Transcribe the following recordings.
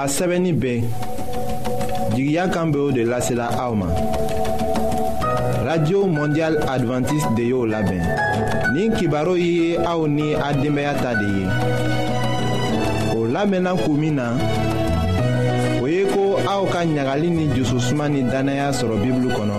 a sɛbɛnni bɛ jigiya kan bɛ o de lasela aw ma radio mondial adventiste de y'o labɛn nin kibaru ye aw ni a denbaya ta de ye o lamɛnna kun min na o ye ko aw ka ɲagali ni jususuma ni dannaya sɔrɔ bibulu kɔnɔ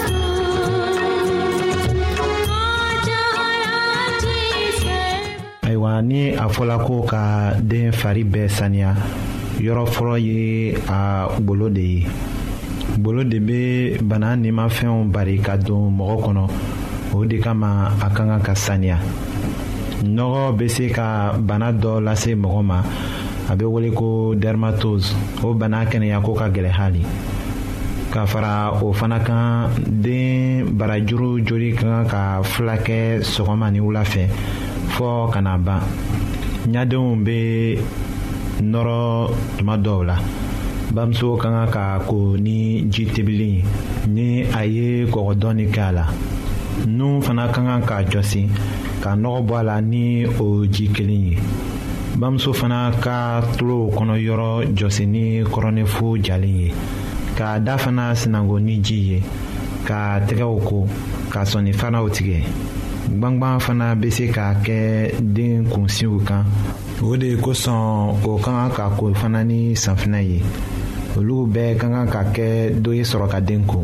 ayiwa ni a fɔla ko ka den fari bɛɛ saniya yɔrɔ fɔlɔ ye a golo de ye golo de bɛ bana nimafɛnw bari ka don mɔgɔ kɔnɔ o de kama a ka kan ka saniya nɔgɔ bɛ se ka bana dɔ lase mɔgɔ ma a bɛ wele ko dermatose o bana kɛnɛyako ka gɛlɛn hali ka fara o fana kan den barajuru joli ka kan ka fila kɛ sɔgɔma ni wula fɛ fɔɔ ka na ban ɲadenw bɛ nɔrɔ tuma dɔw la bamuso ka kan ka ko ni ji tebili ni a ye kɔgɔ dɔɔni kɛ a la nun fana ka kan ka jɔsi ka nɔgɔ bɔ a la ni o ji kelen ye bamuso fana ka tulow kɔnɔ yɔrɔ jɔsi ni kɔrɔnɛfo jalen ye k'a da fana sinango ni ji ye k'a tɛgɛw ko ka sɔnni fanaw tigɛ gbangban fana bɛ se k'a kɛ den kunsiw kan o de kosɔn o ka kan ka ko fana ni safinɛ ye olu bɛɛ ka kan ka kɛ dɔ ye sɔrɔ ka den ko.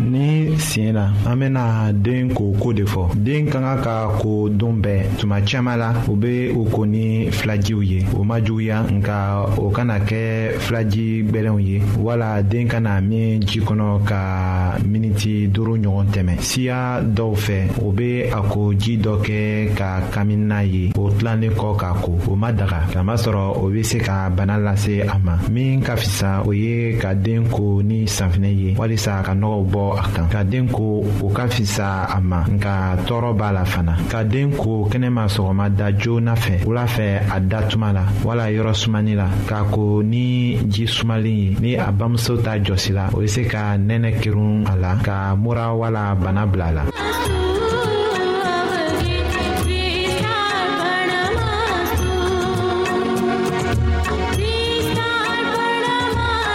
ni siɲɛ na an bɛna den ko ko de fɔ den ka kan ka ko don bɛɛ tuma caman la u bɛ o ko ni filajiw ye o ma juguya nka o kana kɛ filaji gbɛlɛnw ye wala den kana min ji kɔnɔ ka miniti duuru ɲɔgɔn tɛmɛ siya dɔw fɛ o bɛ a ko ji dɔ kɛ ka kamina ye o tilannen kɔ k'a ko o ma daga kamasɔrɔ o bɛ se ka bana lase a ma min ka fisa o ye ka den ko ni safinɛ ye halisa ka nɔgɔw bɔ a kan ka den ko o ka fisa a ma nka tɔɔrɔ b'a la fana ka den ko kɛnɛma sɔgɔma da joona fɛ wula fɛ a da tuma la wala yɔrɔ sumani la k'a ko ni ji sumalen ye ni a bamuso ta jɔsi la o bɛ se ka nɛnɛ kerun a la ka mura wala bana bila a la.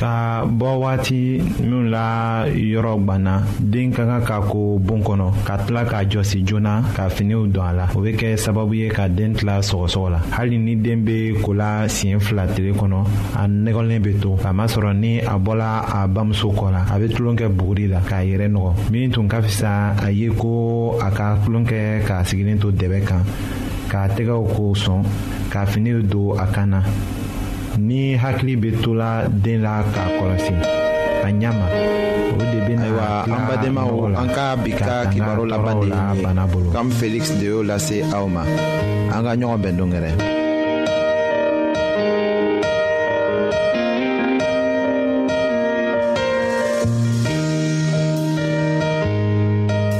ka bɔ waati minnu la yɔrɔ gwanna den ka kan ka ko bon kɔnɔ ka tila k'a jɔsi joona ka finiw don a la o bɛ kɛ sababu ye ka den tila sɔgɔsɔgɔ la hali ni den bɛ kola siɲɛ fila tile kɔnɔ a nɛgɛlen bɛ to k'a masɔrɔ ni a bɔla a bamuso kɔ la a bɛ tulon kɛ buguri la k'a yɛrɛ nɔgɔ min tun ka fisa a ye ko a ka tulon kɛ k'a sigilen to dɛbɛ kan k'a tɛgɛw ko sɔn ka finiw don a kan na ni hakili bɛ tola den la k'a kɔlɔsi a ɲɛ ma o de bɛ na ayiwa an badenmaw an ka bi ka kibaru laban de ye nin kam felix de y'o lase aw ma an ka ɲɔgɔn bɛn don gɛrɛ.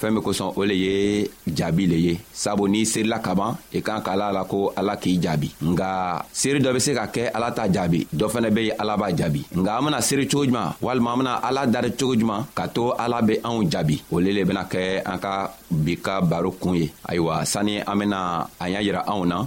fɛɛn min kosɔn o le ye jaabi le ye sabu n'i seerila ka ban i kan ka ala la ko ala k'i jaabi nka seeri dɔ be se ka kɛ ala t'a jaabi dɔ fɛnɛ be ye ala b'a jaabi nka an bena seeri cogo juman walima an bena ala dari cogo juman ka to ala be anw jaabi o le le bena kɛ an ka bi ka baro kun ye ayiwa sanni an bena a y'a yira anw na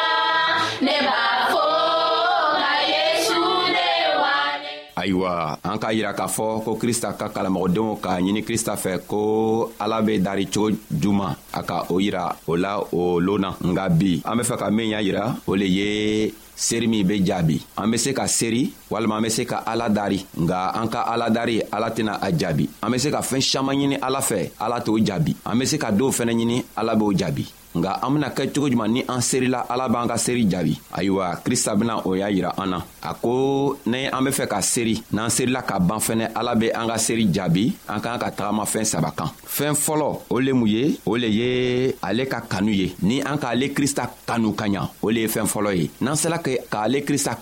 ayiwa an k'a yira k'a fɔ ko krista ka kalamɔgɔdenw k'a ɲini krista fɛ ko ala be dari cogo juman a ka o yira o la o loon na nga bi an be fɛ ka min y'a yira o le ye seri min be jaabi an be se ka seri walima an be se ka ala dari nga an ka ala dari ala tɛna a jaabi an be se ka fɛɛn saman ɲini ala fɛ ala t'o jaabi an be se ka doow fɛnɛ ɲini ala b'o jaabi nka an bena kɛ cogo juman ni an serila ala b'an ka seri jaabi ayiwa krista bena o y'a yira an na a ko ni an be fɛ ka seri n'an serila ka ban fɛnɛ ala be an ka seri jaabi an k'an ka tagamafɛn saba kan fɛɛn fɔlɔ o le mun ye o le ye ale ka kanu ye ni an k'ale krista kanu ka ɲa o le ye fɛɛn fɔlɔ ye n'an sela k'ale krista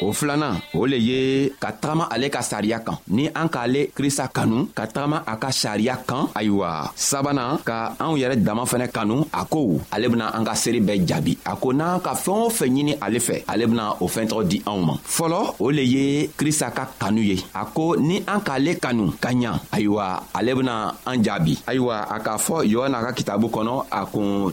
o filanan o le ye ka tagama ale ka sariya kan ni an k'ale krista kanu ka tagama a ka sariya kan ayiwa sabanan ka anw yɛrɛ dama fɛnɛ kanu a ko ale bena an ka seere bɛɛ jaabi a ko n'an ka fɛɛn o fɛn ɲini ale fɛ ale bena o fɛɛn tɔgɔ di anw ma fɔlɔ o le ye krista ka kanu ye a ko ni an k'ale kanu ka ɲa ayiwa ale bena an jaabi ayiwa a k'a fɔ yohana ka kitabu kɔnɔ a kun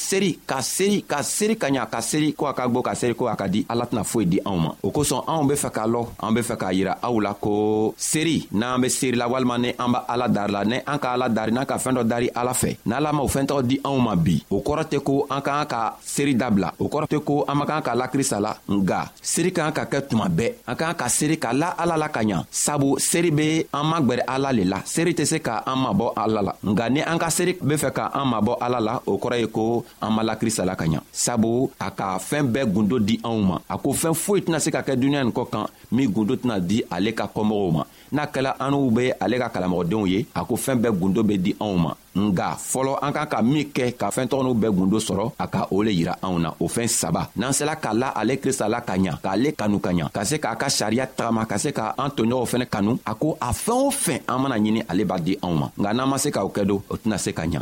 seri ka seri ka seri ka ɲa ka seri ko a ka gwo ka seri ko a ka di ala tɛna foyi di anw ma o kosɔn anw be fɛ k'a lɔ an be fɛ k'a yira aw la ko seri n'an be seri la walima ni an b'a ala dari la ni an ka ala dari n'an ka fɛɛn dɔ dari ala fɛ n'ala ma o fɛɛn tɔgɔ di anw ma bi o kɔrɔ tɛ ko an k'an ka seri dabila o kɔrɔ tɛ ko an man kan ka lakirisa la nga seeri ka kan ka kɛ tuma bɛɛ an ka kan ka seeri ka la ala la ka ɲa sabu seeri be an magwɛrɛ ala le la seeri tɛ se ka an mabɔ ala la nka ni an ka seeri be fɛ ka an mabɔ ala la o kɔrɔ ye ko an ma la krista la ka ɲa sabu a ka fɛɛn bɛɛ gundo di anw ma a ko fɛɛn foyi tɛna se ka kɛ duniɲa nin kɔ kan min gundo tɛna di ale ka kɔmɔgɔw ma n'a kɛla an'u be ale ka kalamɔgɔdenw ye a ko fɛɛn bɛɛ gundo be di anw ma nga fɔlɔ an kan ka min kɛ ka fɛɛn tɔgɔniw bɛɛ gundo sɔrɔ a ka o le yira anw na o fɛɛn saba n'an sela ka la ale krista la ka ɲa k'ale kanu ka ɲa ka se k'a ka sariya tagama ka se ka an toɲɔgɔnw fɛnɛ kanu a ko a fɛɛn o fɛn an mana ɲini ale b'a di anw ma nka n'an ma se k'o kɛ don o tɛna se ka ɲa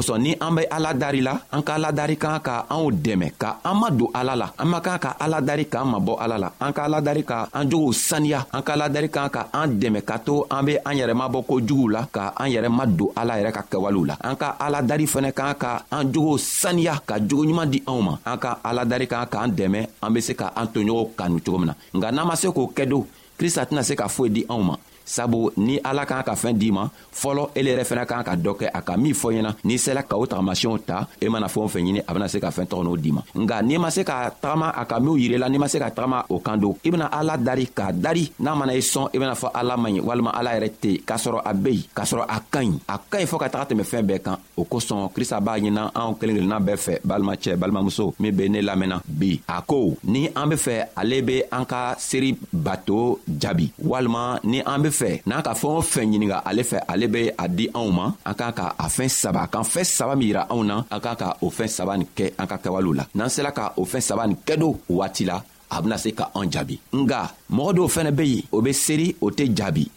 kosɔn ni an be ala dari la an ka ala dari kan ka anw dɛmɛ ka an ma don ala la an man kan ka ala dari k'an mabɔ ala la an ka ala dari ka an jogow saniya an ka ala dari kan ka an dɛmɛ ka to an be an yɛrɛ mabɔ ko juguw la ka an yɛrɛ ma don ala yɛrɛ ka kɛwalew la an ka ala dari fɛnɛ kan ka an jogow saniya ka jogo ɲuman di anw ma an ka aladari kan k'an dɛmɛ an be se ka an toɲɔgɔnw kanu cogo min na nka n'an ma se k'o kɛ don krista tɛna se ka foyi di anw ma sabu ni ala kan ka fɛɛn d'i ma fɔlɔ ele yɛrɛ fɛnɛ kan ka dɔ kɛ a ka min fɔ ɲɛna n'i sela ka o tagamasiyɛnw ta i e mana fɛɛn fɛn ɲini a bena se ka fɛɛn tɔgɔ n'o d'i ma nka n'i ma se ka tagama a ka minw yirila n'i ma se ka tagama o kan don i bena ala dari k'a dari n'a mana i sɔn i bena fɔ ala man ɲi walima ala yɛrɛ tɛ k'a sɔrɔ a be yen k'a sɔrɔ a ka ɲi a ka ɲi fɔɔ ka taga tɛmɛ fɛɛn bɛɛ kan o kosɔn krista b'a ɲinan anw kelen kelenna bɛɛ fɛ balimacɛ balimamuso min be ne lamɛnna bi a ko ni an be fɛ ale be an ka seri bato jaabi walima ni an be fɛ n'a ka fɛɛn o fɛn ɲininga ale fɛ ale be a di anw ma an k'a ka a fɛɛn saba kan fɛɛn saba min yira anw na an k'a ka o fɛɛn saba nin kɛ an ka kɛwalew la n'an sela ka o fɛɛn saba nin kɛ don waati la a bena se ka an jaabi nga mɔgɔ dɔw fɛnɛ be yen o be seri o tɛ jaabi